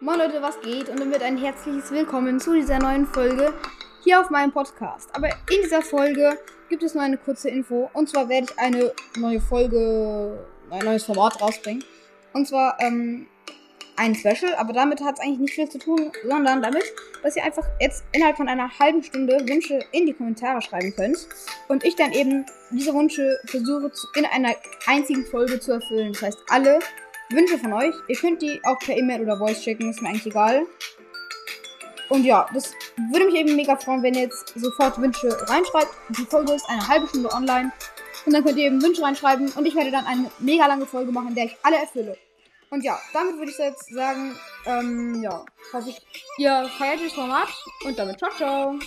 Moin Leute, was geht? Und damit ein herzliches Willkommen zu dieser neuen Folge hier auf meinem Podcast. Aber in dieser Folge gibt es nur eine kurze Info. Und zwar werde ich eine neue Folge, ein neues Format rausbringen. Und zwar ähm, ein Special, aber damit hat es eigentlich nicht viel zu tun, sondern damit, dass ihr einfach jetzt innerhalb von einer halben Stunde Wünsche in die Kommentare schreiben könnt. Und ich dann eben diese Wünsche versuche in einer einzigen Folge zu erfüllen. Das heißt, alle Wünsche von euch. Ihr könnt die auch per E-Mail oder Voice schicken, ist mir eigentlich egal. Und ja, das würde mich eben mega freuen, wenn ihr jetzt sofort Wünsche reinschreibt. Die Folge ist eine halbe Stunde online. Und dann könnt ihr eben Wünsche reinschreiben. Und ich werde dann eine mega lange Folge machen, in der ich alle erfülle. Und ja, damit würde ich jetzt sagen, ähm, ja, hoffe ich, ihr feiert das Format. Und damit ciao, ciao.